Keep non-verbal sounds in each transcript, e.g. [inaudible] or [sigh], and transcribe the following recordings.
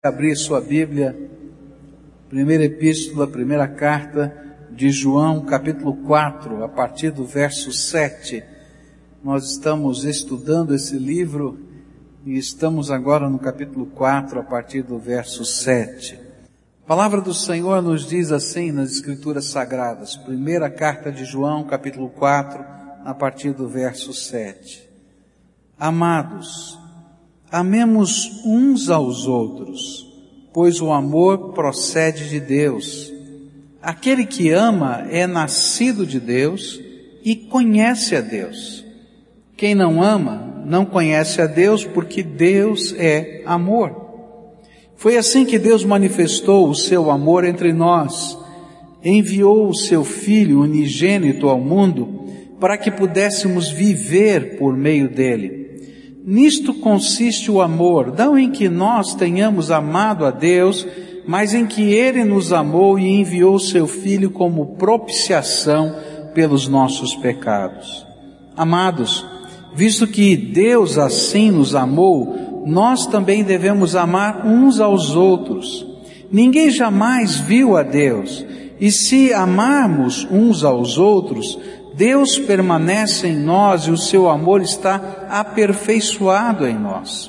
abrir sua Bíblia, primeira epístola, primeira carta de João, capítulo 4, a partir do verso 7. Nós estamos estudando esse livro e estamos agora no capítulo 4, a partir do verso 7. A palavra do Senhor nos diz assim nas Escrituras Sagradas, primeira carta de João, capítulo 4, a partir do verso 7. Amados, Amemos uns aos outros, pois o amor procede de Deus. Aquele que ama é nascido de Deus e conhece a Deus. Quem não ama não conhece a Deus porque Deus é amor. Foi assim que Deus manifestou o seu amor entre nós. Enviou o seu Filho unigênito ao mundo para que pudéssemos viver por meio dele. Nisto consiste o amor, não em que nós tenhamos amado a Deus, mas em que Ele nos amou e enviou seu Filho como propiciação pelos nossos pecados. Amados, visto que Deus assim nos amou, nós também devemos amar uns aos outros. Ninguém jamais viu a Deus, e se amarmos uns aos outros, Deus permanece em nós e o seu amor está aperfeiçoado em nós.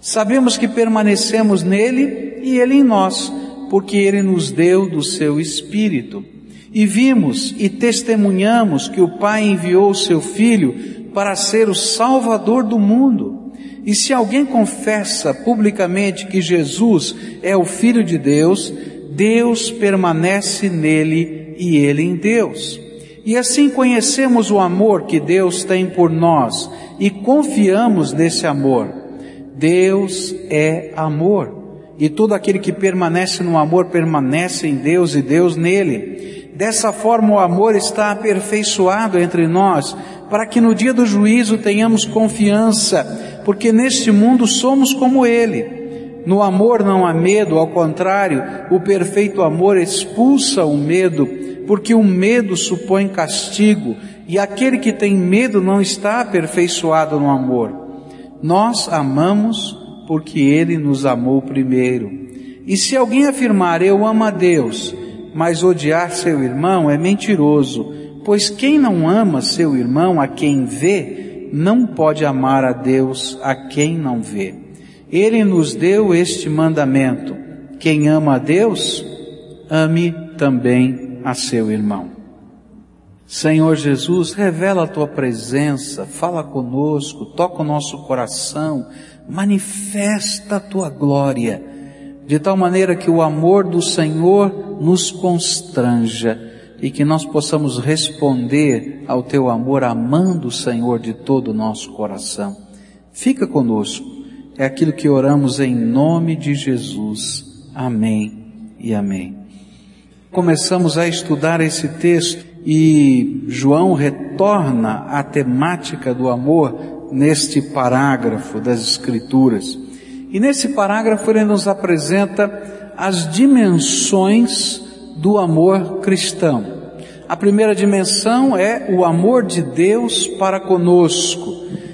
Sabemos que permanecemos nele e ele em nós, porque ele nos deu do seu Espírito. E vimos e testemunhamos que o Pai enviou o seu Filho para ser o Salvador do mundo. E se alguém confessa publicamente que Jesus é o Filho de Deus, Deus permanece nele e ele em Deus. E assim conhecemos o amor que Deus tem por nós e confiamos nesse amor. Deus é amor. E todo aquele que permanece no amor permanece em Deus e Deus nele. Dessa forma o amor está aperfeiçoado entre nós, para que no dia do juízo tenhamos confiança, porque neste mundo somos como ele. No amor não há medo, ao contrário, o perfeito amor expulsa o medo, porque o medo supõe castigo, e aquele que tem medo não está aperfeiçoado no amor. Nós amamos porque ele nos amou primeiro. E se alguém afirmar eu amo a Deus, mas odiar seu irmão é mentiroso, pois quem não ama seu irmão a quem vê, não pode amar a Deus a quem não vê. Ele nos deu este mandamento: quem ama a Deus, ame também a seu irmão. Senhor Jesus, revela a tua presença, fala conosco, toca o nosso coração, manifesta a tua glória, de tal maneira que o amor do Senhor nos constranja e que nós possamos responder ao teu amor amando o Senhor de todo o nosso coração. Fica conosco, é aquilo que oramos em nome de Jesus. Amém e amém começamos a estudar esse texto e João retorna à temática do amor neste parágrafo das Escrituras. E nesse parágrafo ele nos apresenta as dimensões do amor cristão. A primeira dimensão é o amor de Deus para conosco.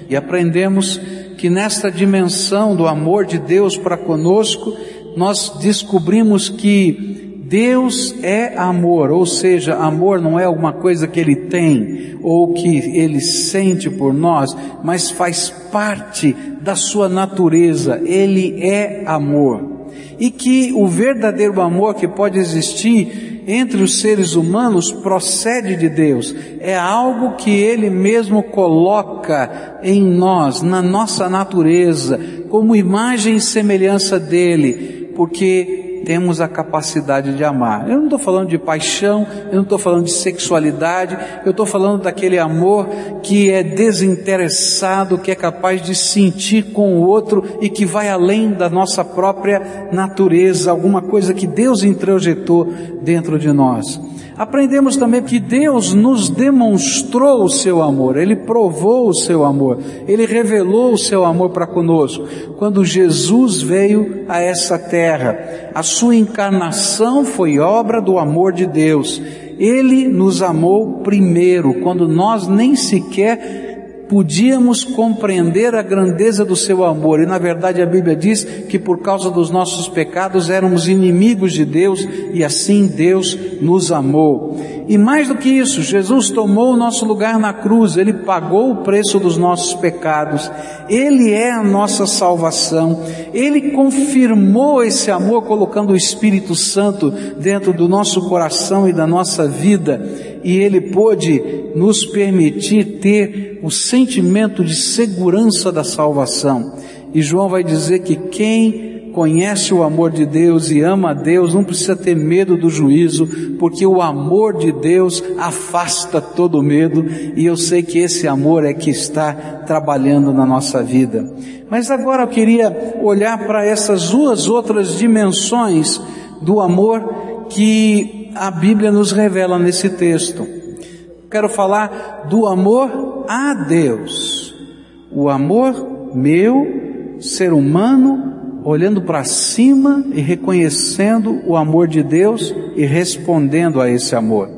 E aprendemos que nesta dimensão do amor de Deus para conosco, nós descobrimos que Deus é amor, ou seja, amor não é alguma coisa que Ele tem ou que Ele sente por nós, mas faz parte da Sua natureza. Ele é amor. E que o verdadeiro amor que pode existir entre os seres humanos procede de Deus. É algo que Ele mesmo coloca em nós, na nossa natureza, como imagem e semelhança dEle, porque temos a capacidade de amar. Eu não estou falando de paixão, eu não estou falando de sexualidade, eu estou falando daquele amor que é desinteressado, que é capaz de sentir com o outro e que vai além da nossa própria natureza, alguma coisa que Deus introjetou dentro de nós. Aprendemos também que Deus nos demonstrou o seu amor, Ele provou o seu amor, Ele revelou o seu amor para conosco. Quando Jesus veio a essa terra, a sua encarnação foi obra do amor de Deus. Ele nos amou primeiro, quando nós nem sequer podíamos compreender a grandeza do seu amor. E na verdade a Bíblia diz que por causa dos nossos pecados éramos inimigos de Deus e assim Deus nos amou. E mais do que isso, Jesus tomou o nosso lugar na cruz, Ele pagou o preço dos nossos pecados, Ele é a nossa salvação, Ele confirmou esse amor colocando o Espírito Santo dentro do nosso coração e da nossa vida, e Ele pôde nos permitir ter o sentimento de segurança da salvação. E João vai dizer que quem conhece o amor de Deus e ama a Deus não precisa ter medo do juízo, porque o amor de Deus afasta todo medo, e eu sei que esse amor é que está trabalhando na nossa vida. Mas agora eu queria olhar para essas duas outras dimensões do amor que a Bíblia nos revela nesse texto. Quero falar do amor a Deus. O amor meu, ser humano, olhando para cima e reconhecendo o amor de Deus e respondendo a esse amor.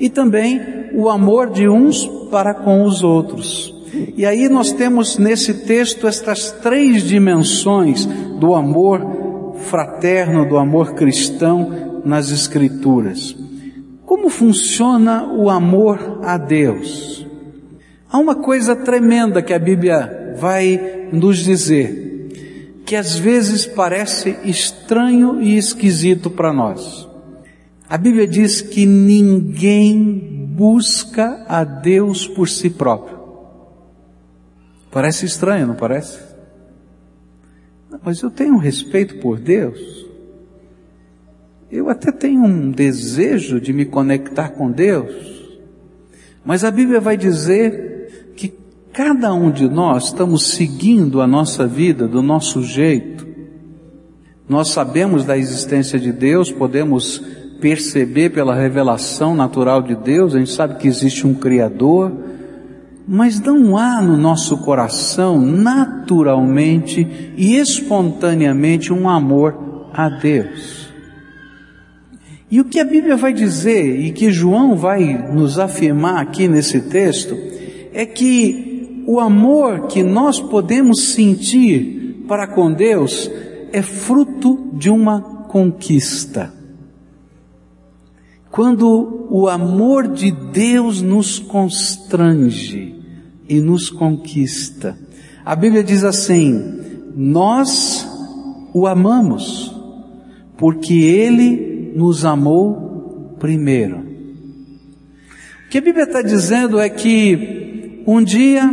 E também o amor de uns para com os outros. E aí nós temos nesse texto estas três dimensões do amor fraterno, do amor cristão nas Escrituras. Como funciona o amor a Deus? Há uma coisa tremenda que a Bíblia vai nos dizer, que às vezes parece estranho e esquisito para nós. A Bíblia diz que ninguém busca a Deus por si próprio. Parece estranho, não parece? Mas eu tenho respeito por Deus. Eu até tenho um desejo de me conectar com Deus. Mas a Bíblia vai dizer que cada um de nós estamos seguindo a nossa vida do nosso jeito. Nós sabemos da existência de Deus, podemos perceber pela revelação natural de Deus, a gente sabe que existe um Criador, mas não há no nosso coração naturalmente e espontaneamente um amor a Deus. E o que a Bíblia vai dizer e que João vai nos afirmar aqui nesse texto é que o amor que nós podemos sentir para com Deus é fruto de uma conquista. Quando o amor de Deus nos constrange e nos conquista. A Bíblia diz assim: Nós o amamos, porque Ele nos amou primeiro. O que a Bíblia está dizendo é que um dia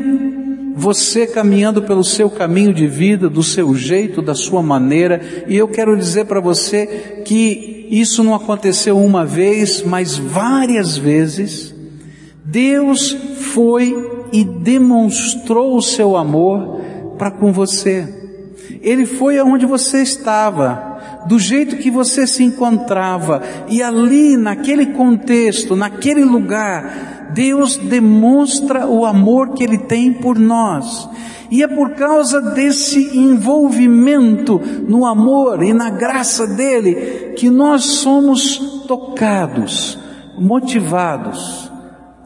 você caminhando pelo seu caminho de vida, do seu jeito, da sua maneira, e eu quero dizer para você que isso não aconteceu uma vez, mas várias vezes. Deus foi e demonstrou o seu amor para com você. Ele foi aonde você estava, do jeito que você se encontrava, e ali, naquele contexto, naquele lugar, Deus demonstra o amor que Ele tem por nós. E é por causa desse envolvimento no amor e na graça dele que nós somos tocados, motivados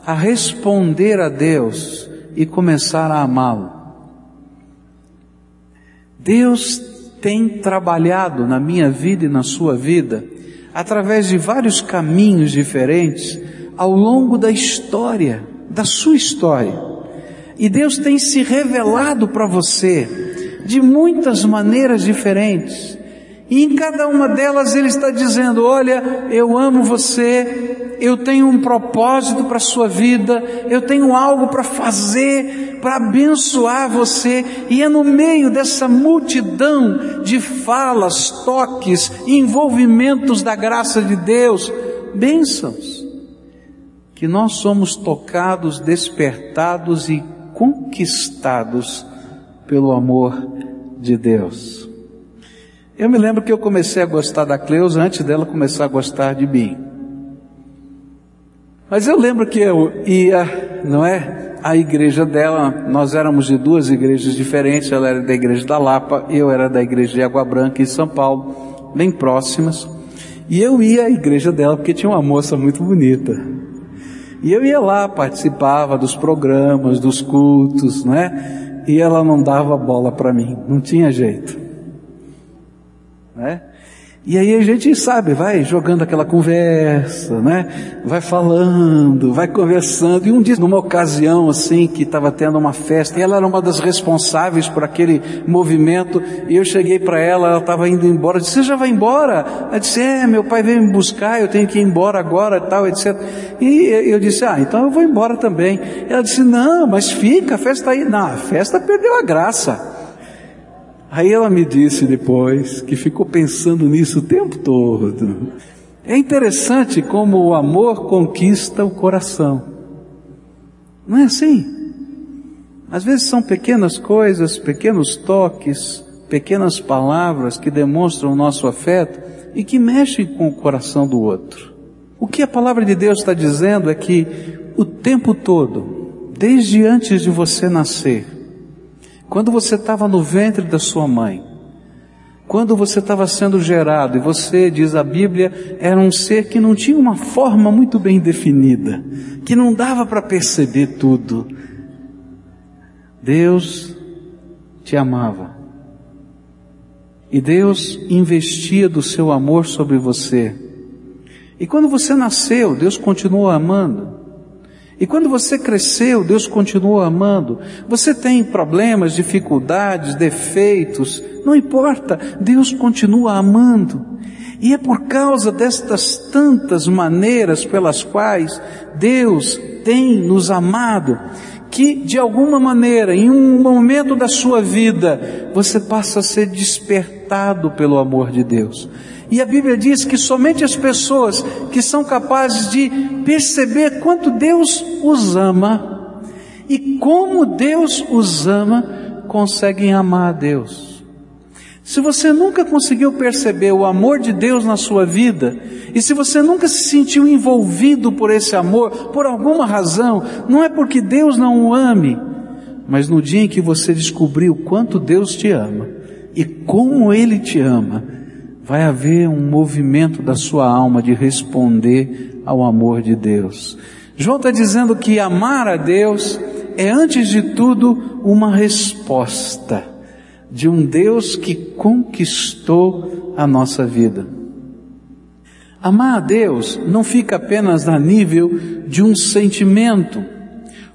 a responder a Deus e começar a amá-lo. Deus tem trabalhado na minha vida e na sua vida através de vários caminhos diferentes ao longo da história, da sua história. E Deus tem se revelado para você de muitas maneiras diferentes. E em cada uma delas Ele está dizendo: Olha, eu amo você, eu tenho um propósito para a sua vida, eu tenho algo para fazer, para abençoar você, e é no meio dessa multidão de falas, toques, envolvimentos da graça de Deus, bênçãos, que nós somos tocados, despertados e conquistados pelo amor de Deus. Eu me lembro que eu comecei a gostar da Cleusa antes dela começar a gostar de mim. Mas eu lembro que eu ia, não é? A igreja dela, nós éramos de duas igrejas diferentes, ela era da igreja da Lapa, eu era da igreja de Água Branca em São Paulo, bem próximas. E eu ia à igreja dela porque tinha uma moça muito bonita. E eu ia lá, participava dos programas, dos cultos, né? E ela não dava bola para mim, não tinha jeito. Né? E aí a gente sabe, vai jogando aquela conversa, né? Vai falando, vai conversando. E um dia, numa ocasião assim, que estava tendo uma festa, e ela era uma das responsáveis por aquele movimento, e eu cheguei para ela, ela estava indo embora, eu disse, você já vai embora? Ela disse, é, meu pai veio me buscar, eu tenho que ir embora agora, tal, etc. E eu disse, ah, então eu vou embora também. Ela disse, não, mas fica, a festa aí. Não, a festa perdeu a graça. Aí ela me disse depois que ficou pensando nisso o tempo todo. É interessante como o amor conquista o coração. Não é assim? Às vezes são pequenas coisas, pequenos toques, pequenas palavras que demonstram o nosso afeto e que mexem com o coração do outro. O que a palavra de Deus está dizendo é que o tempo todo, desde antes de você nascer, quando você estava no ventre da sua mãe, quando você estava sendo gerado, e você, diz a Bíblia, era um ser que não tinha uma forma muito bem definida, que não dava para perceber tudo. Deus te amava. E Deus investia do seu amor sobre você. E quando você nasceu, Deus continuou amando. E quando você cresceu, Deus continuou amando. Você tem problemas, dificuldades, defeitos, não importa, Deus continua amando. E é por causa destas tantas maneiras pelas quais Deus tem nos amado, que de alguma maneira, em um momento da sua vida, você passa a ser despertado pelo amor de Deus. E a Bíblia diz que somente as pessoas que são capazes de perceber quanto Deus os ama e como Deus os ama, conseguem amar a Deus. Se você nunca conseguiu perceber o amor de Deus na sua vida, e se você nunca se sentiu envolvido por esse amor, por alguma razão, não é porque Deus não o ame, mas no dia em que você descobriu quanto Deus te ama e como Ele te ama, vai haver um movimento da sua alma de responder ao amor de Deus. João está dizendo que amar a Deus é, antes de tudo, uma resposta de um Deus que conquistou a nossa vida. Amar a Deus não fica apenas a nível de um sentimento,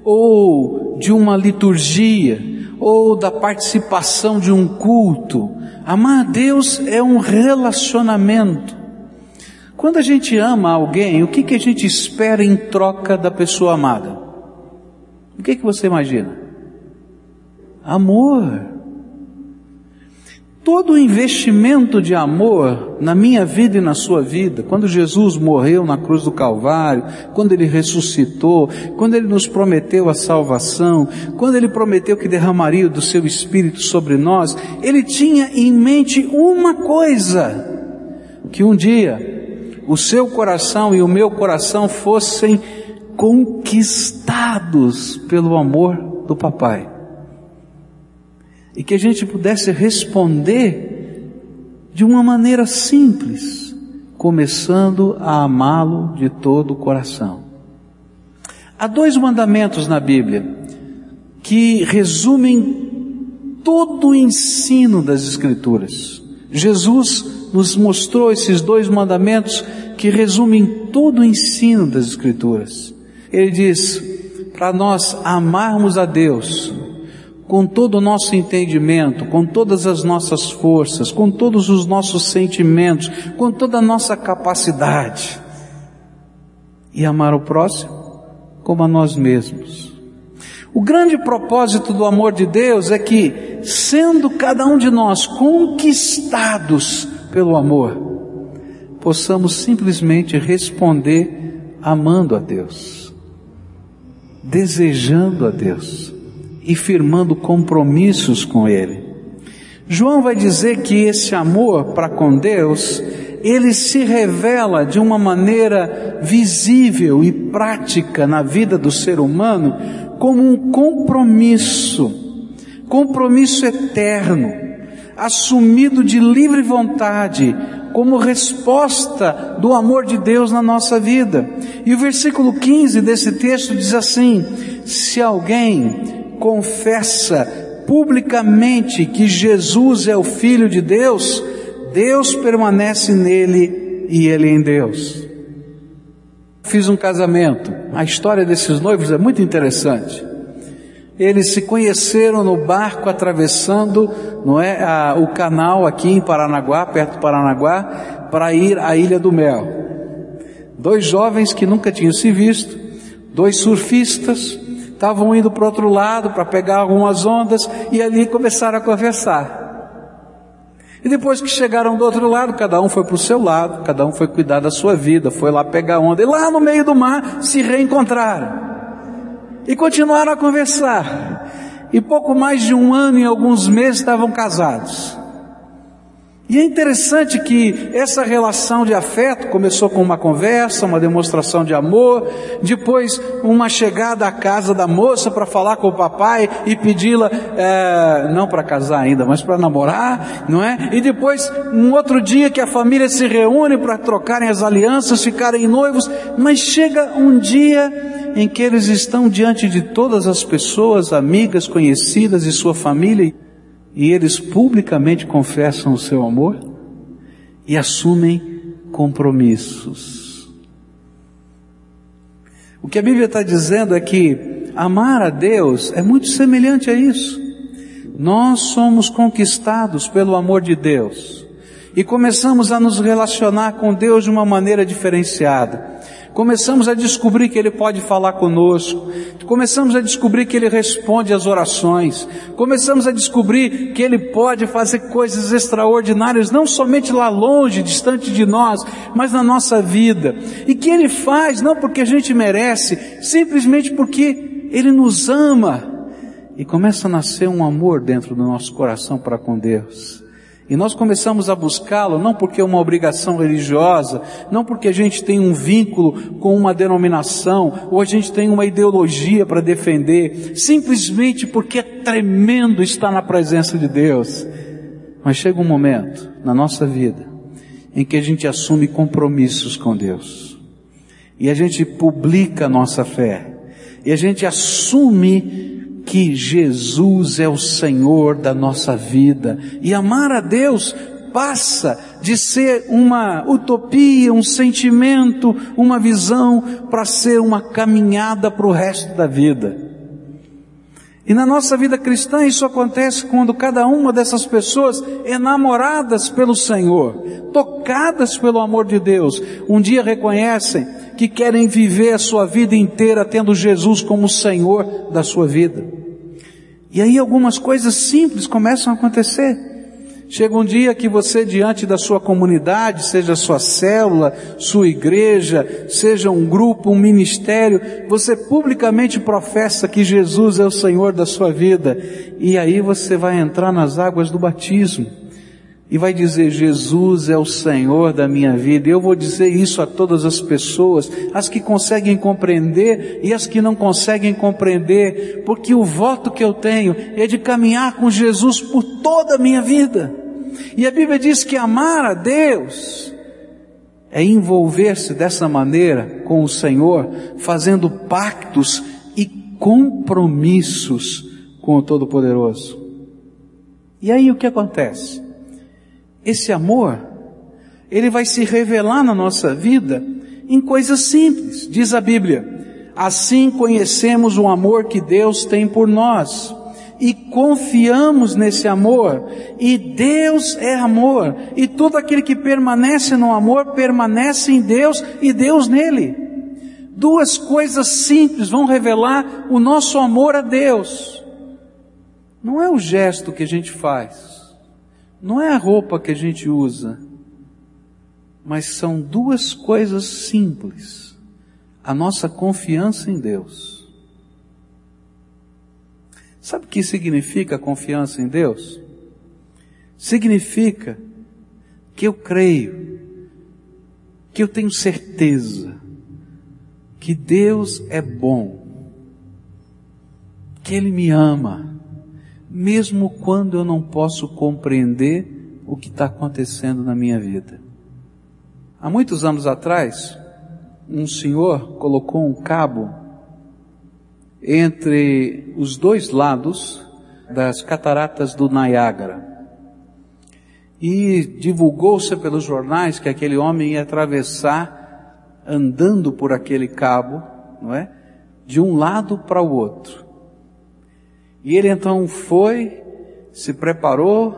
ou de uma liturgia, ou da participação de um culto, Amar a Deus é um relacionamento. Quando a gente ama alguém, o que, que a gente espera em troca da pessoa amada? O que, que você imagina? Amor. Todo o investimento de amor na minha vida e na sua vida, quando Jesus morreu na cruz do Calvário, quando Ele ressuscitou, quando Ele nos prometeu a salvação, quando Ele prometeu que derramaria do Seu Espírito sobre nós, Ele tinha em mente uma coisa, que um dia o seu coração e o meu coração fossem conquistados pelo amor do Papai e que a gente pudesse responder de uma maneira simples, começando a amá-lo de todo o coração. Há dois mandamentos na Bíblia que resumem todo o ensino das Escrituras. Jesus nos mostrou esses dois mandamentos que resumem todo o ensino das Escrituras. Ele diz para nós amarmos a Deus com todo o nosso entendimento, com todas as nossas forças, com todos os nossos sentimentos, com toda a nossa capacidade. E amar o próximo como a nós mesmos. O grande propósito do amor de Deus é que, sendo cada um de nós conquistados pelo amor, possamos simplesmente responder amando a Deus, desejando a Deus e firmando compromissos com Ele. João vai dizer que esse amor para com Deus, ele se revela de uma maneira visível e prática na vida do ser humano como um compromisso, compromisso eterno. assumido de livre vontade, como resposta do amor de Deus na nossa vida. E o versículo 15 desse texto diz assim: se alguém confessa publicamente que Jesus é o Filho de Deus, Deus permanece nele e ele em Deus. Fiz um casamento. A história desses noivos é muito interessante. Eles se conheceram no barco atravessando, não é, a, o canal aqui em Paranaguá, perto do Paranaguá, para ir à Ilha do Mel. Dois jovens que nunca tinham se visto, dois surfistas, estavam indo para o outro lado para pegar algumas ondas e ali começaram a conversar. E depois que chegaram do outro lado, cada um foi para o seu lado, cada um foi cuidar da sua vida, foi lá pegar onda, e lá no meio do mar se reencontraram. E continuaram a conversar. E pouco mais de um ano e alguns meses estavam casados. E é interessante que essa relação de afeto começou com uma conversa, uma demonstração de amor, depois uma chegada à casa da moça para falar com o papai e pedi-la, é, não para casar ainda, mas para namorar, não é? E depois um outro dia que a família se reúne para trocarem as alianças, ficarem noivos, mas chega um dia em que eles estão diante de todas as pessoas, amigas, conhecidas e sua família, e eles publicamente confessam o seu amor e assumem compromissos. O que a Bíblia está dizendo é que amar a Deus é muito semelhante a isso. Nós somos conquistados pelo amor de Deus e começamos a nos relacionar com Deus de uma maneira diferenciada. Começamos a descobrir que Ele pode falar conosco. Começamos a descobrir que Ele responde às orações. Começamos a descobrir que Ele pode fazer coisas extraordinárias, não somente lá longe, distante de nós, mas na nossa vida. E que Ele faz não porque a gente merece, simplesmente porque Ele nos ama. E começa a nascer um amor dentro do nosso coração para com Deus. E nós começamos a buscá-lo não porque é uma obrigação religiosa, não porque a gente tem um vínculo com uma denominação, ou a gente tem uma ideologia para defender, simplesmente porque é tremendo estar na presença de Deus. Mas chega um momento na nossa vida em que a gente assume compromissos com Deus. E a gente publica a nossa fé. E a gente assume que Jesus é o Senhor da nossa vida. E amar a Deus passa de ser uma utopia, um sentimento, uma visão, para ser uma caminhada para o resto da vida. E na nossa vida cristã isso acontece quando cada uma dessas pessoas, enamoradas pelo Senhor, tocadas pelo amor de Deus, um dia reconhecem que querem viver a sua vida inteira tendo Jesus como Senhor da sua vida. E aí algumas coisas simples começam a acontecer. Chega um dia que você, diante da sua comunidade, seja sua célula, sua igreja, seja um grupo, um ministério, você publicamente professa que Jesus é o Senhor da sua vida. E aí você vai entrar nas águas do batismo e vai dizer: Jesus é o Senhor da minha vida. Eu vou dizer isso a todas as pessoas, as que conseguem compreender e as que não conseguem compreender, porque o voto que eu tenho é de caminhar com Jesus por toda a minha vida. E a Bíblia diz que amar a Deus é envolver-se dessa maneira com o Senhor, fazendo pactos e compromissos com o Todo-Poderoso. E aí o que acontece? Esse amor, ele vai se revelar na nossa vida em coisas simples. Diz a Bíblia: Assim conhecemos o amor que Deus tem por nós e confiamos nesse amor. E Deus é amor. E todo aquele que permanece no amor permanece em Deus e Deus nele. Duas coisas simples vão revelar o nosso amor a Deus. Não é o gesto que a gente faz não é a roupa que a gente usa, mas são duas coisas simples. A nossa confiança em Deus. Sabe o que significa confiança em Deus? Significa que eu creio, que eu tenho certeza que Deus é bom, que Ele me ama, mesmo quando eu não posso compreender o que está acontecendo na minha vida. Há muitos anos atrás, um senhor colocou um cabo entre os dois lados das cataratas do Niágara. E divulgou-se pelos jornais que aquele homem ia atravessar andando por aquele cabo, não é? De um lado para o outro. E ele então foi, se preparou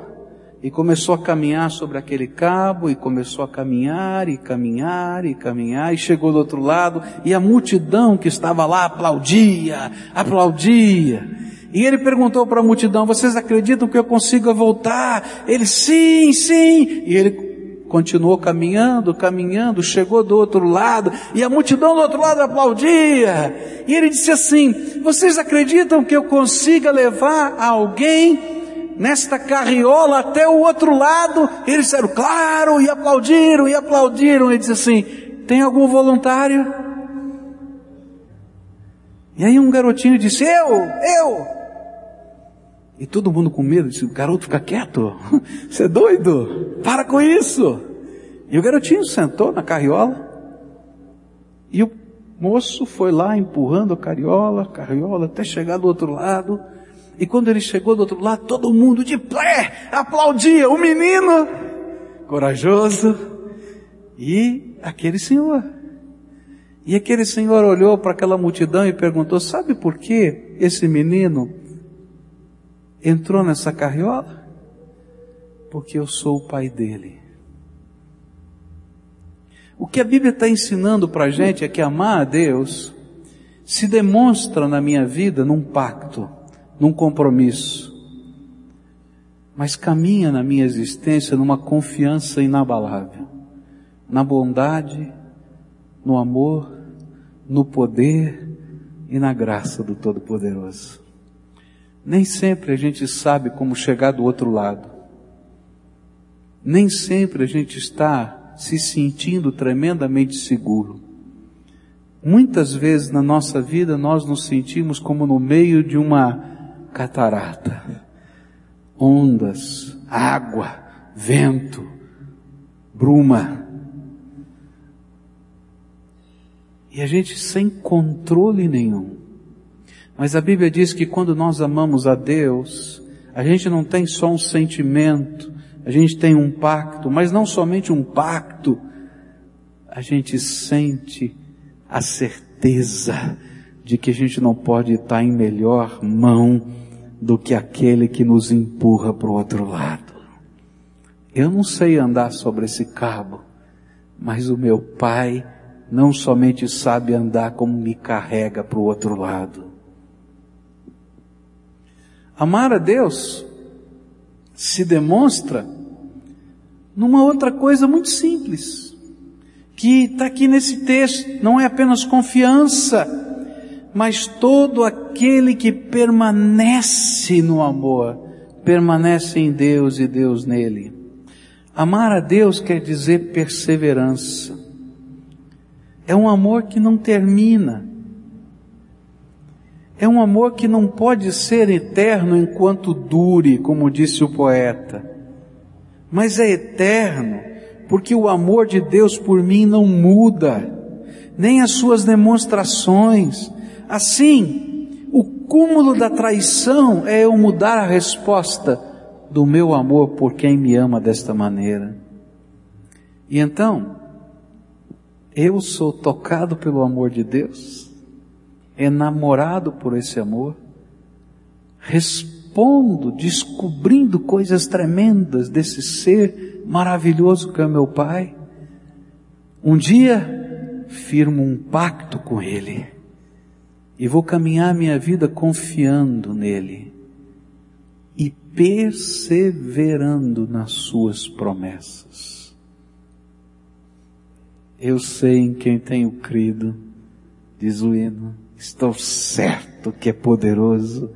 e começou a caminhar sobre aquele cabo e começou a caminhar e caminhar e caminhar e chegou do outro lado e a multidão que estava lá aplaudia, aplaudia. E ele perguntou para a multidão: "Vocês acreditam que eu consiga voltar?" Ele: "Sim, sim". E ele continuou caminhando, caminhando, chegou do outro lado, e a multidão do outro lado aplaudia. E ele disse assim: Vocês acreditam que eu consiga levar alguém nesta carriola até o outro lado? E eles disseram, claro, e aplaudiram, e aplaudiram. Ele disse assim: Tem algum voluntário? E aí um garotinho disse: Eu, eu. E todo mundo com medo, disse, garoto, fica quieto, [laughs] você é doido, para com isso. E o garotinho sentou na carriola, e o moço foi lá empurrando a carriola, carriola, até chegar do outro lado, e quando ele chegou do outro lado, todo mundo de pé aplaudia o menino, corajoso, e aquele senhor. E aquele senhor olhou para aquela multidão e perguntou: Sabe por que esse menino entrou nessa carriola? Porque eu sou o pai dele. O que a Bíblia está ensinando para a gente é que amar a Deus se demonstra na minha vida num pacto, num compromisso, mas caminha na minha existência numa confiança inabalável, na bondade, no amor, no poder e na graça do Todo-Poderoso. Nem sempre a gente sabe como chegar do outro lado. Nem sempre a gente está se sentindo tremendamente seguro. Muitas vezes na nossa vida nós nos sentimos como no meio de uma catarata. Ondas, água, vento, bruma. E a gente sem controle nenhum. Mas a Bíblia diz que quando nós amamos a Deus, a gente não tem só um sentimento, a gente tem um pacto, mas não somente um pacto, a gente sente a certeza de que a gente não pode estar em melhor mão do que aquele que nos empurra para o outro lado. Eu não sei andar sobre esse cabo, mas o meu pai não somente sabe andar, como me carrega para o outro lado. Amar a Deus se demonstra numa outra coisa muito simples, que está aqui nesse texto, não é apenas confiança, mas todo aquele que permanece no amor, permanece em Deus e Deus nele. Amar a Deus quer dizer perseverança. É um amor que não termina. É um amor que não pode ser eterno enquanto dure, como disse o poeta, mas é eterno porque o amor de Deus por mim não muda, nem as suas demonstrações. Assim, o cúmulo da traição é eu mudar a resposta do meu amor por quem me ama desta maneira. E então, eu sou tocado pelo amor de Deus enamorado por esse amor, respondo, descobrindo coisas tremendas desse ser maravilhoso que é meu Pai. Um dia firmo um pacto com Ele e vou caminhar minha vida confiando nele e perseverando nas Suas promessas. Eu sei em quem tenho crido, diz o hino Estou certo que é poderoso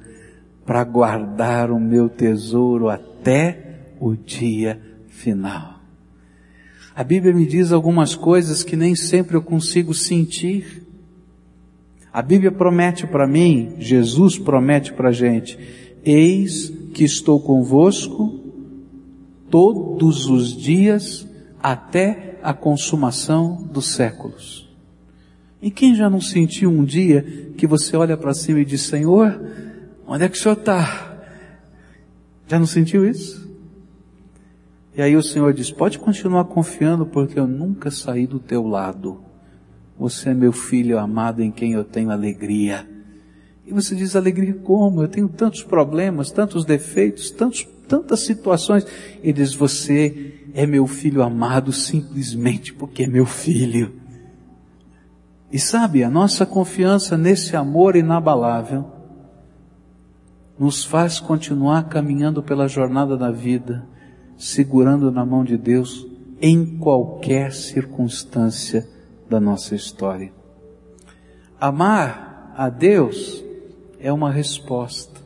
para guardar o meu tesouro até o dia final. A Bíblia me diz algumas coisas que nem sempre eu consigo sentir. A Bíblia promete para mim, Jesus promete para a gente, eis que estou convosco todos os dias até a consumação dos séculos. E quem já não sentiu um dia que você olha para cima e diz, Senhor, onde é que o Senhor está? Já não sentiu isso? E aí o Senhor diz, pode continuar confiando porque eu nunca saí do teu lado. Você é meu filho amado em quem eu tenho alegria. E você diz, alegria como? Eu tenho tantos problemas, tantos defeitos, tantos, tantas situações. Ele diz, você é meu filho amado simplesmente porque é meu filho. E sabe, a nossa confiança nesse amor inabalável nos faz continuar caminhando pela jornada da vida, segurando na mão de Deus em qualquer circunstância da nossa história. Amar a Deus é uma resposta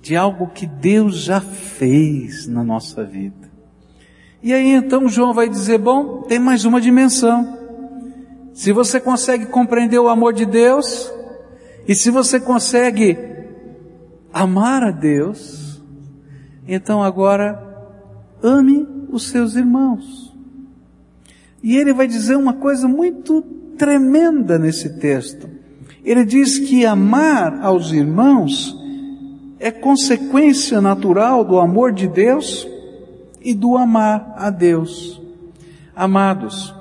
de algo que Deus já fez na nossa vida. E aí então João vai dizer: bom, tem mais uma dimensão. Se você consegue compreender o amor de Deus, e se você consegue amar a Deus, então agora ame os seus irmãos. E ele vai dizer uma coisa muito tremenda nesse texto. Ele diz que amar aos irmãos é consequência natural do amor de Deus e do amar a Deus. Amados,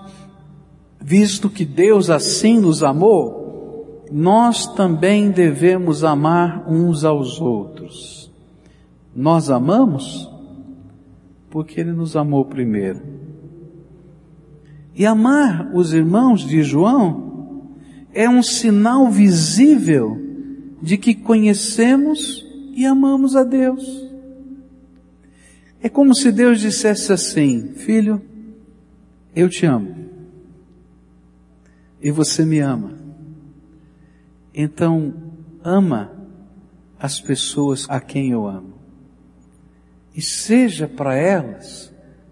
visto que Deus assim nos amou, nós também devemos amar uns aos outros. Nós amamos porque Ele nos amou primeiro. E amar os irmãos de João é um sinal visível de que conhecemos e amamos a Deus. É como se Deus dissesse assim: Filho, eu te amo. E você me ama. Então, ama as pessoas a quem eu amo. E seja para elas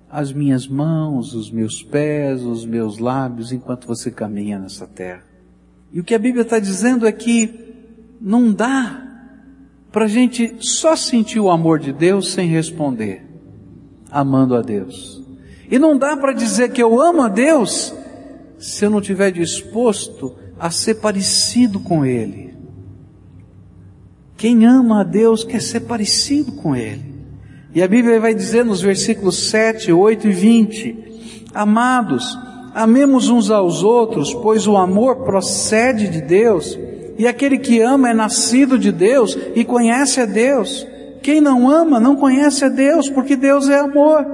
as minhas mãos, os meus pés, os meus lábios, enquanto você caminha nessa terra. E o que a Bíblia está dizendo é que não dá para a gente só sentir o amor de Deus sem responder, amando a Deus. E não dá para dizer que eu amo a Deus se eu não estiver disposto a ser parecido com Ele. Quem ama a Deus quer ser parecido com Ele. E a Bíblia vai dizer nos versículos 7, 8 e 20: Amados, Amemos uns aos outros, pois o amor procede de Deus, e aquele que ama é nascido de Deus e conhece a Deus. Quem não ama não conhece a Deus, porque Deus é amor.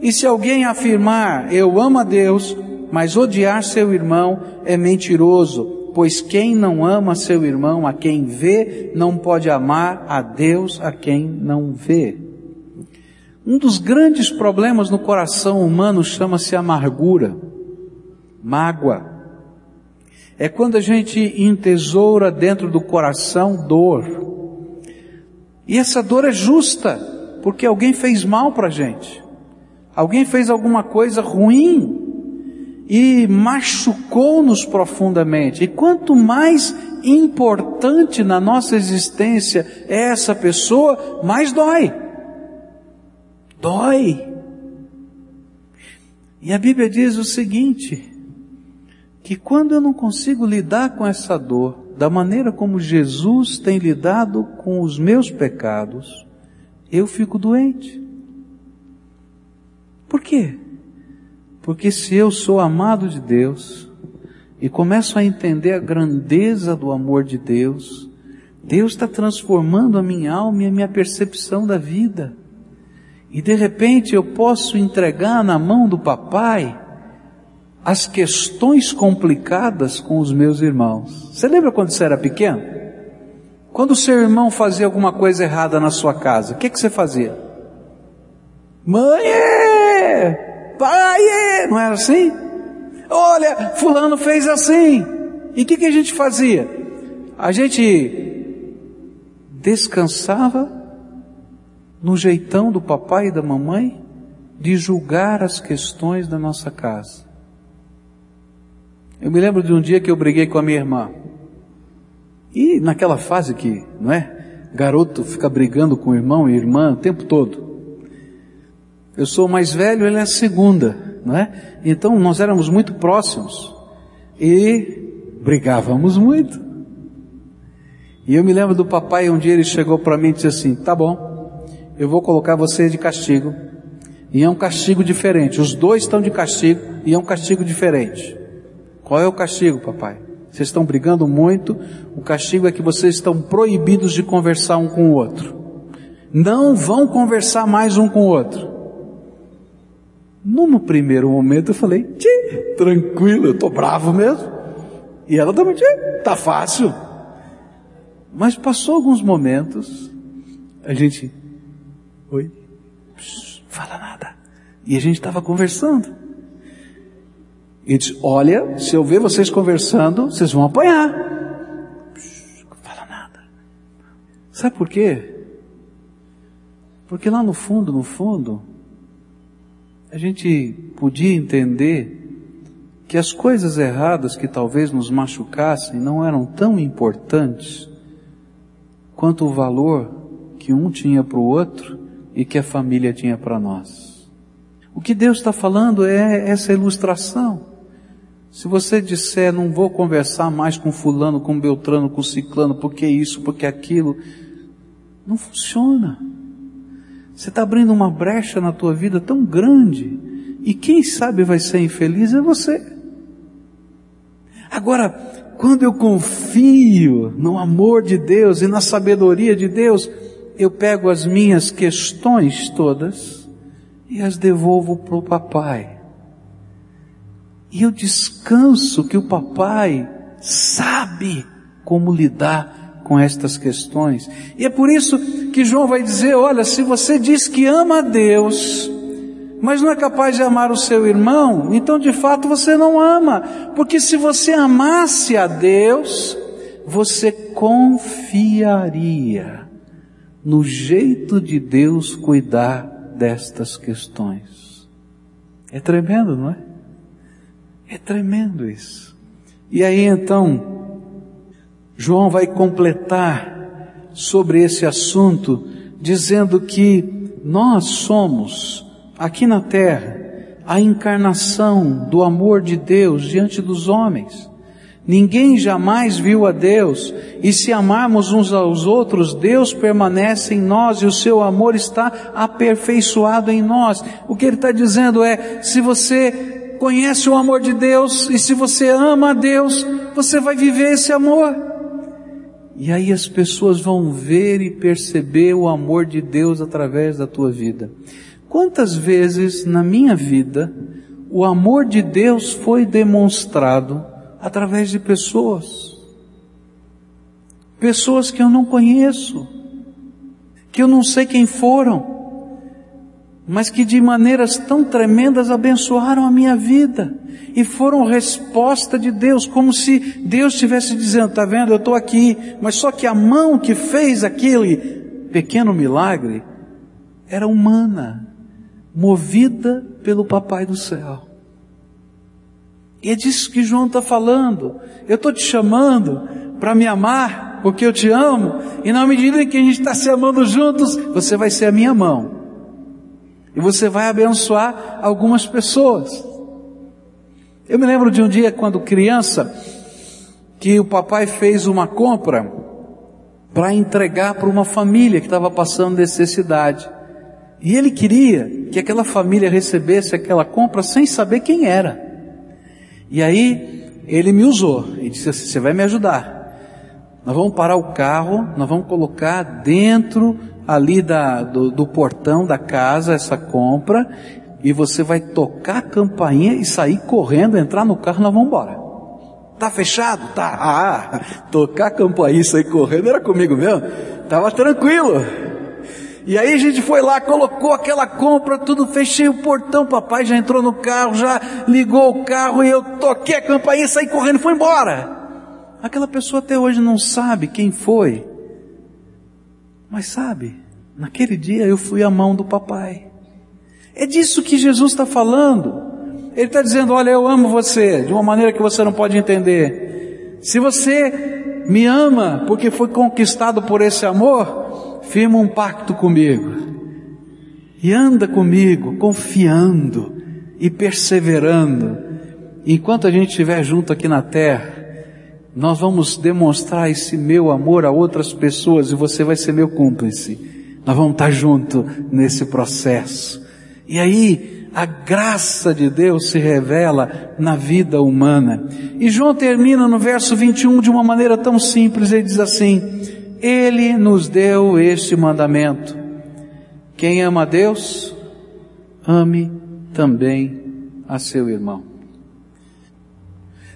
E se alguém afirmar, eu amo a Deus, mas odiar seu irmão é mentiroso, pois quem não ama seu irmão, a quem vê, não pode amar a Deus a quem não vê. Um dos grandes problemas no coração humano chama-se amargura mágoa. É quando a gente entesoura dentro do coração dor. E essa dor é justa, porque alguém fez mal para a gente. Alguém fez alguma coisa ruim e machucou-nos profundamente. E quanto mais importante na nossa existência é essa pessoa, mais dói. Dói. E a Bíblia diz o seguinte: que quando eu não consigo lidar com essa dor da maneira como Jesus tem lidado com os meus pecados, eu fico doente. Por quê? Porque se eu sou amado de Deus e começo a entender a grandeza do amor de Deus, Deus está transformando a minha alma e a minha percepção da vida. E de repente eu posso entregar na mão do papai as questões complicadas com os meus irmãos. Você lembra quando você era pequeno? Quando o seu irmão fazia alguma coisa errada na sua casa, o que, que você fazia? Mãe, pai, não era assim? Olha, fulano fez assim. E o que, que a gente fazia? A gente descansava no jeitão do papai e da mamãe de julgar as questões da nossa casa. Eu me lembro de um dia que eu briguei com a minha irmã. E naquela fase que, não é? Garoto fica brigando com o irmão e irmã o tempo todo. Eu sou o mais velho, ele é a segunda, não é? Então nós éramos muito próximos e brigávamos muito. E eu me lembro do papai, um dia ele chegou para mim e disse assim: Tá bom, eu vou colocar você de castigo. E é um castigo diferente. Os dois estão de castigo e é um castigo diferente. Qual é o castigo, papai? Vocês estão brigando muito. O castigo é que vocês estão proibidos de conversar um com o outro. Não vão conversar mais um com o outro. No primeiro momento eu falei, tranquilo, eu tô bravo mesmo. E ela também, tá fácil. Mas passou alguns momentos, a gente, oi, Psh, fala nada. E a gente estava conversando. E disse, olha, se eu ver vocês conversando, vocês vão apanhar. Psh, fala nada. Sabe por quê? Porque lá no fundo, no fundo, a gente podia entender que as coisas erradas que talvez nos machucassem não eram tão importantes quanto o valor que um tinha para o outro e que a família tinha para nós. O que Deus está falando é essa ilustração. Se você disser, não vou conversar mais com fulano, com Beltrano, com ciclano, porque isso, porque aquilo, não funciona. Você está abrindo uma brecha na tua vida tão grande, e quem sabe vai ser infeliz é você. Agora, quando eu confio no amor de Deus e na sabedoria de Deus, eu pego as minhas questões todas e as devolvo para o papai. E eu descanso que o papai sabe como lidar com estas questões. E é por isso que João vai dizer: olha, se você diz que ama a Deus, mas não é capaz de amar o seu irmão, então de fato você não ama, porque se você amasse a Deus, você confiaria no jeito de Deus cuidar destas questões. É tremendo, não é? É tremendo isso. E aí então, João vai completar sobre esse assunto, dizendo que nós somos aqui na terra, a encarnação do amor de Deus diante dos homens. Ninguém jamais viu a Deus, e se amarmos uns aos outros, Deus permanece em nós e o seu amor está aperfeiçoado em nós. O que ele está dizendo é: se você conhece o amor de Deus e se você ama a Deus, você vai viver esse amor. E aí as pessoas vão ver e perceber o amor de Deus através da tua vida. Quantas vezes na minha vida o amor de Deus foi demonstrado através de pessoas? Pessoas que eu não conheço, que eu não sei quem foram, mas que de maneiras tão tremendas abençoaram a minha vida e foram resposta de Deus, como se Deus estivesse dizendo: "Tá vendo? Eu estou aqui", mas só que a mão que fez aquele pequeno milagre era humana, movida pelo Papai do céu. E é disso que João está falando. Eu estou te chamando para me amar, porque eu te amo, e na medida em que a gente está se amando juntos, você vai ser a minha mão. E você vai abençoar algumas pessoas. Eu me lembro de um dia, quando criança, que o papai fez uma compra para entregar para uma família que estava passando necessidade. E ele queria que aquela família recebesse aquela compra sem saber quem era. E aí ele me usou e disse assim: Você vai me ajudar. Nós vamos parar o carro, nós vamos colocar dentro ali da, do, do portão da casa essa compra e você vai tocar a campainha e sair correndo, entrar no carro, nós vamos embora. Tá fechado? Tá. Ah, tocar a campainha e sair correndo era comigo mesmo. Tava tranquilo. E aí a gente foi lá, colocou aquela compra, tudo, fechei o portão, papai já entrou no carro, já ligou o carro e eu toquei a campainha, saí correndo e fui embora. Aquela pessoa até hoje não sabe quem foi. Mas sabe, naquele dia eu fui a mão do papai. É disso que Jesus está falando. Ele está dizendo, olha, eu amo você, de uma maneira que você não pode entender. Se você me ama porque foi conquistado por esse amor, firma um pacto comigo e anda comigo, confiando e perseverando. Enquanto a gente estiver junto aqui na terra, nós vamos demonstrar esse meu amor a outras pessoas e você vai ser meu cúmplice. Nós vamos estar junto nesse processo. E aí, a graça de Deus se revela na vida humana. E João termina no verso 21 de uma maneira tão simples, ele diz assim: Ele nos deu este mandamento. Quem ama a Deus, ame também a seu irmão.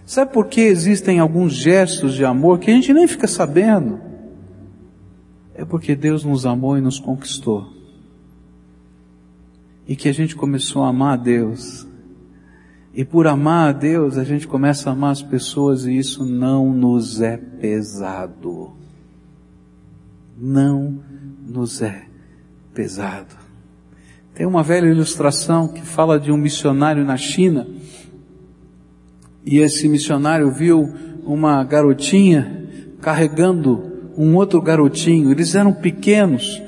Sabe por que existem alguns gestos de amor que a gente nem fica sabendo? É porque Deus nos amou e nos conquistou e que a gente começou a amar a Deus. E por amar a Deus, a gente começa a amar as pessoas e isso não nos é pesado. Não nos é pesado. Tem uma velha ilustração que fala de um missionário na China e esse missionário viu uma garotinha carregando um outro garotinho. Eles eram pequenos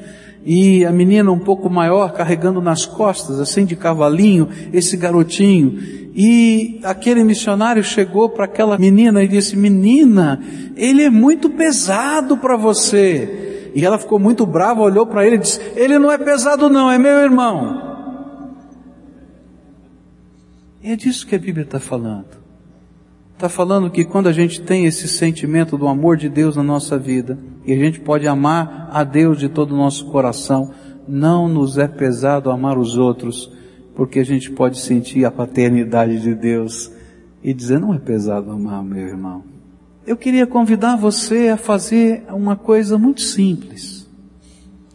e a menina um pouco maior carregando nas costas, assim de cavalinho, esse garotinho. E aquele missionário chegou para aquela menina e disse: Menina, ele é muito pesado para você. E ela ficou muito brava, olhou para ele e disse: Ele não é pesado, não, é meu irmão. E é disso que a Bíblia está falando. Está falando que quando a gente tem esse sentimento do amor de Deus na nossa vida, e a gente pode amar a Deus de todo o nosso coração, não nos é pesado amar os outros, porque a gente pode sentir a paternidade de Deus e dizer, não é pesado amar meu irmão. Eu queria convidar você a fazer uma coisa muito simples.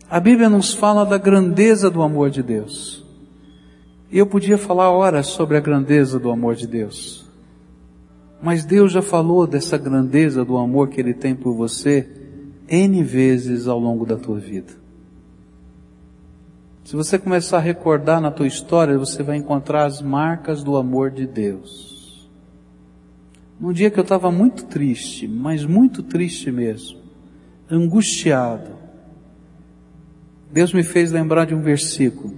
A Bíblia nos fala da grandeza do amor de Deus. E eu podia falar horas sobre a grandeza do amor de Deus. Mas Deus já falou dessa grandeza do amor que Ele tem por você N vezes ao longo da tua vida. Se você começar a recordar na tua história, você vai encontrar as marcas do amor de Deus. Num dia que eu estava muito triste, mas muito triste mesmo, angustiado, Deus me fez lembrar de um versículo.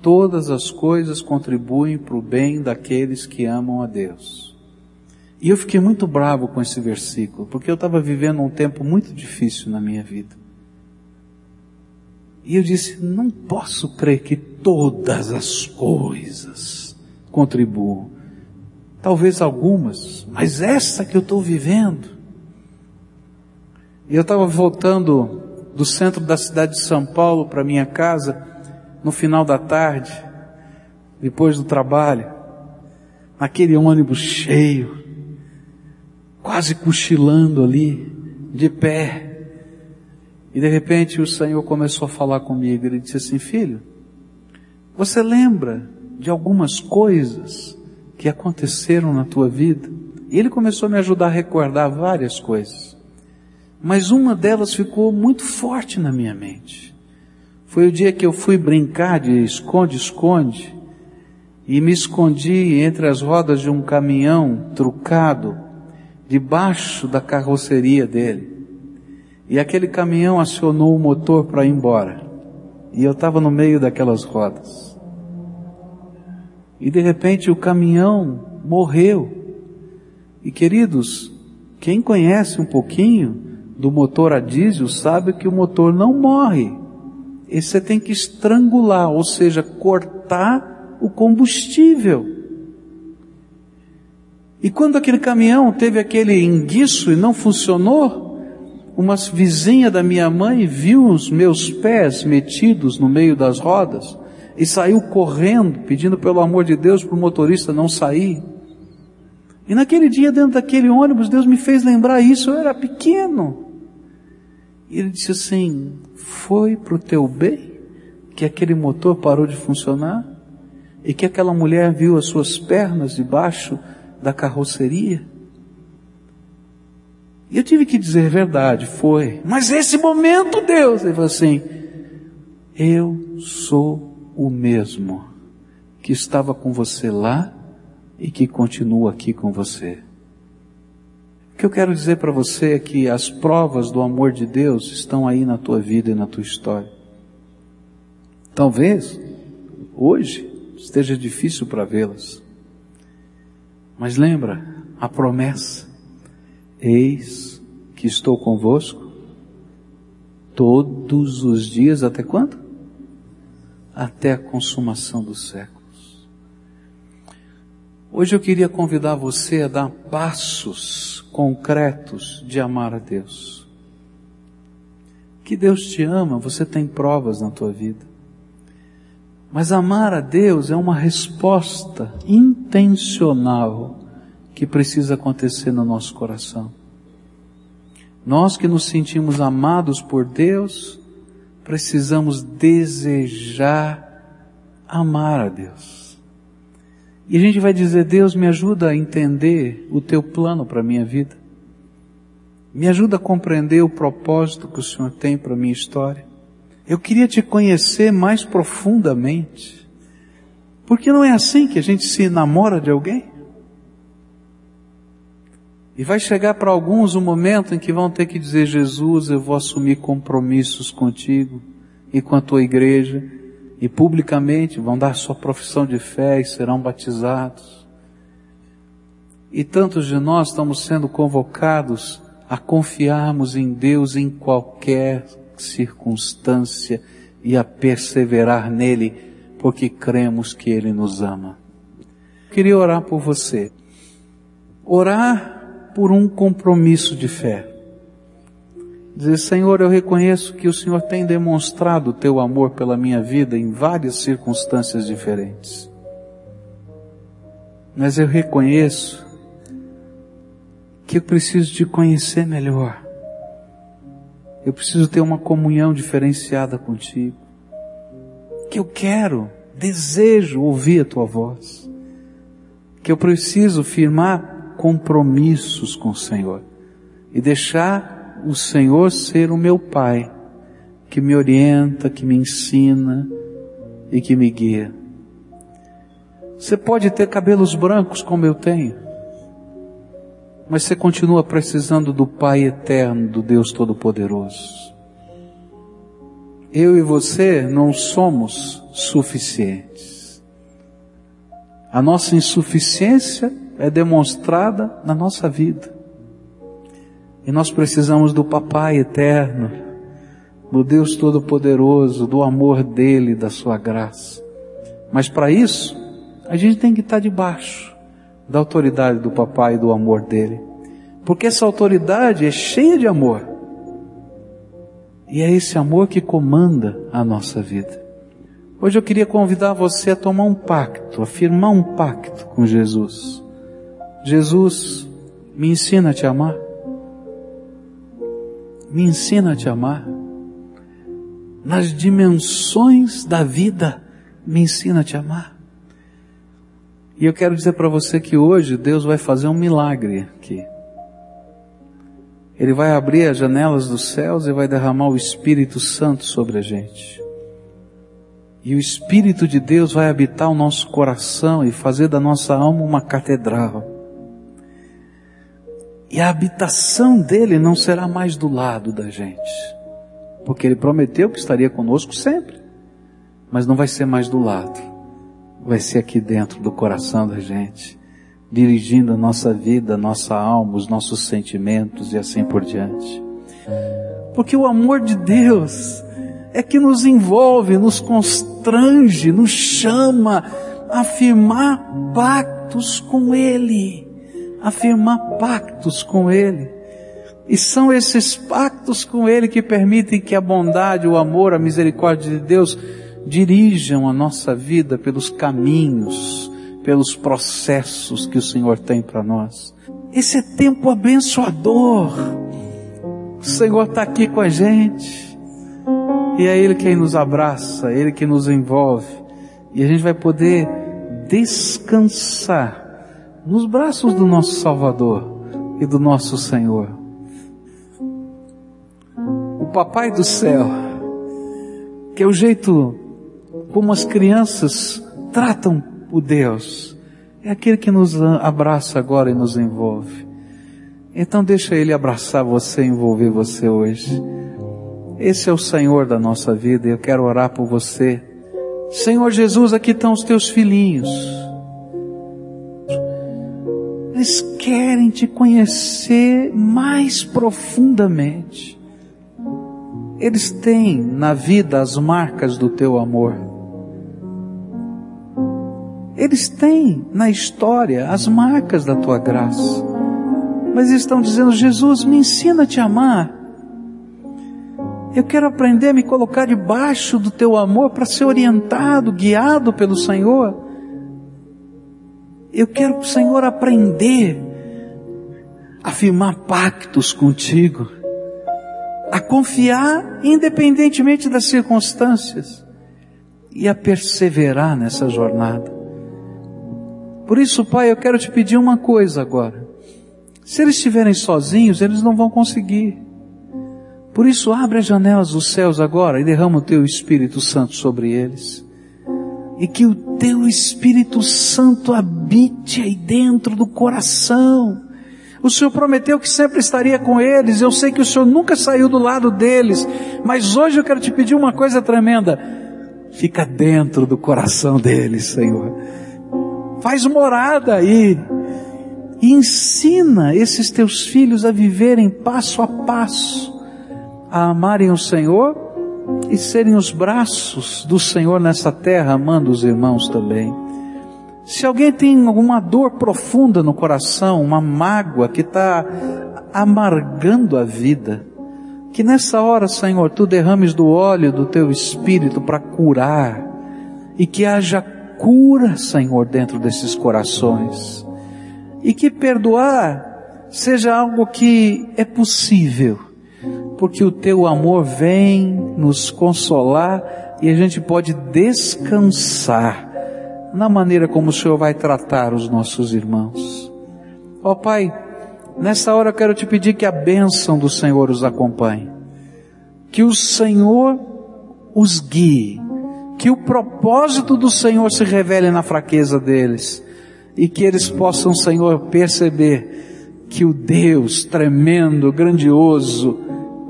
Todas as coisas contribuem para o bem daqueles que amam a Deus. E eu fiquei muito bravo com esse versículo, porque eu estava vivendo um tempo muito difícil na minha vida. E eu disse: não posso crer que todas as coisas contribuam. Talvez algumas, mas essa que eu estou vivendo. E eu estava voltando do centro da cidade de São Paulo para minha casa no final da tarde, depois do trabalho, aquele ônibus cheio, quase cochilando ali, de pé. E de repente o Senhor começou a falar comigo. Ele disse assim: Filho, você lembra de algumas coisas que aconteceram na tua vida? E ele começou a me ajudar a recordar várias coisas. Mas uma delas ficou muito forte na minha mente. Foi o dia que eu fui brincar de esconde-esconde e me escondi entre as rodas de um caminhão trucado debaixo da carroceria dele. E aquele caminhão acionou o motor para ir embora. E eu estava no meio daquelas rodas. E de repente o caminhão morreu. E queridos, quem conhece um pouquinho do motor a diesel sabe que o motor não morre. E você tem que estrangular, ou seja, cortar o combustível. E quando aquele caminhão teve aquele enguiço e não funcionou, uma vizinha da minha mãe viu os meus pés metidos no meio das rodas e saiu correndo, pedindo pelo amor de Deus para o motorista não sair. E naquele dia, dentro daquele ônibus, Deus me fez lembrar isso, eu era pequeno. E ele disse assim: Foi para o teu bem que aquele motor parou de funcionar? E que aquela mulher viu as suas pernas debaixo da carroceria. E eu tive que dizer verdade, foi. Mas esse momento, Deus, ele falou assim: Eu sou o mesmo que estava com você lá e que continua aqui com você. que eu quero dizer para você é que as provas do amor de Deus estão aí na tua vida e na tua história. Talvez hoje esteja difícil para vê-las. Mas lembra a promessa: Eis que estou convosco todos os dias até quando? Até a consumação dos séculos. Hoje eu queria convidar você a dar passos concretos de amar a Deus. Que Deus te ama, você tem provas na tua vida. Mas amar a Deus é uma resposta intencional que precisa acontecer no nosso coração. Nós que nos sentimos amados por Deus, precisamos desejar amar a Deus. E a gente vai dizer, Deus me ajuda a entender o teu plano para a minha vida. Me ajuda a compreender o propósito que o Senhor tem para a minha história. Eu queria te conhecer mais profundamente. Porque não é assim que a gente se namora de alguém? E vai chegar para alguns um momento em que vão ter que dizer, Jesus, eu vou assumir compromissos contigo e com a tua igreja e publicamente vão dar sua profissão de fé e serão batizados. E tantos de nós estamos sendo convocados a confiarmos em Deus em qualquer circunstância e a perseverar nele, porque cremos que Ele nos ama. Queria orar por você. Orar por um compromisso de fé. Dizer, Senhor, eu reconheço que o Senhor tem demonstrado o teu amor pela minha vida em várias circunstâncias diferentes. Mas eu reconheço que eu preciso te conhecer melhor. Eu preciso ter uma comunhão diferenciada contigo. Que eu quero, desejo ouvir a tua voz. Que eu preciso firmar compromissos com o Senhor e deixar o Senhor ser o meu Pai, que me orienta, que me ensina e que me guia. Você pode ter cabelos brancos como eu tenho, mas você continua precisando do Pai eterno, do Deus Todo-Poderoso. Eu e você não somos suficientes. A nossa insuficiência é demonstrada na nossa vida. E nós precisamos do Papai eterno, do Deus Todo-Poderoso, do amor dele, da sua graça. Mas para isso, a gente tem que estar debaixo da autoridade do Papai e do amor dele. Porque essa autoridade é cheia de amor. E é esse amor que comanda a nossa vida. Hoje eu queria convidar você a tomar um pacto, a firmar um pacto com Jesus. Jesus, me ensina a te amar. Me ensina a te amar. Nas dimensões da vida, me ensina a te amar. E eu quero dizer para você que hoje Deus vai fazer um milagre aqui. Ele vai abrir as janelas dos céus e vai derramar o Espírito Santo sobre a gente. E o Espírito de Deus vai habitar o nosso coração e fazer da nossa alma uma catedral. E a habitação dele não será mais do lado da gente. Porque ele prometeu que estaria conosco sempre. Mas não vai ser mais do lado. Vai ser aqui dentro do coração da gente. Dirigindo a nossa vida, a nossa alma, os nossos sentimentos e assim por diante. Porque o amor de Deus é que nos envolve, nos constrange, nos chama a firmar pactos com Ele afirmar pactos com Ele. E são esses pactos com Ele que permitem que a bondade, o amor, a misericórdia de Deus dirijam a nossa vida pelos caminhos, pelos processos que o Senhor tem para nós. Esse é tempo abençoador. O Senhor está aqui com a gente. E é Ele quem nos abraça, é Ele que nos envolve. E a gente vai poder descansar nos braços do nosso Salvador e do nosso Senhor. O Papai do céu, que é o jeito como as crianças tratam o Deus, é aquele que nos abraça agora e nos envolve. Então deixa Ele abraçar você, envolver você hoje. Esse é o Senhor da nossa vida e eu quero orar por você. Senhor Jesus, aqui estão os teus filhinhos. Eles querem te conhecer mais profundamente. Eles têm na vida as marcas do teu amor. Eles têm na história as marcas da tua graça. Mas estão dizendo: Jesus, me ensina a te amar. Eu quero aprender a me colocar debaixo do teu amor para ser orientado, guiado pelo Senhor. Eu quero, Senhor, aprender a firmar pactos contigo, a confiar independentemente das circunstâncias e a perseverar nessa jornada. Por isso, Pai, eu quero te pedir uma coisa agora. Se eles estiverem sozinhos, eles não vão conseguir. Por isso, abre as janelas dos céus agora e derrama o teu Espírito Santo sobre eles. E que o teu Espírito Santo habite aí dentro do coração. O Senhor prometeu que sempre estaria com eles. Eu sei que o Senhor nunca saiu do lado deles. Mas hoje eu quero te pedir uma coisa tremenda. Fica dentro do coração deles, Senhor. Faz morada aí. E ensina esses teus filhos a viverem passo a passo, a amarem o Senhor e serem os braços do Senhor nessa terra, amando os irmãos também. Se alguém tem alguma dor profunda no coração, uma mágoa que está amargando a vida, que nessa hora, Senhor, tu derrames do óleo do teu espírito para curar e que haja cura, Senhor, dentro desses corações. E que perdoar seja algo que é possível, porque o teu amor vem nos consolar e a gente pode descansar na maneira como o Senhor vai tratar os nossos irmãos. Ó oh, Pai, nessa hora eu quero te pedir que a bênção do Senhor os acompanhe, que o Senhor os guie, que o propósito do Senhor se revele na fraqueza deles e que eles possam, Senhor, perceber que o Deus tremendo, grandioso,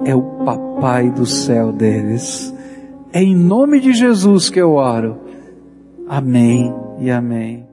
é o Papai do céu deles. É em nome de Jesus que eu oro. Amém e amém.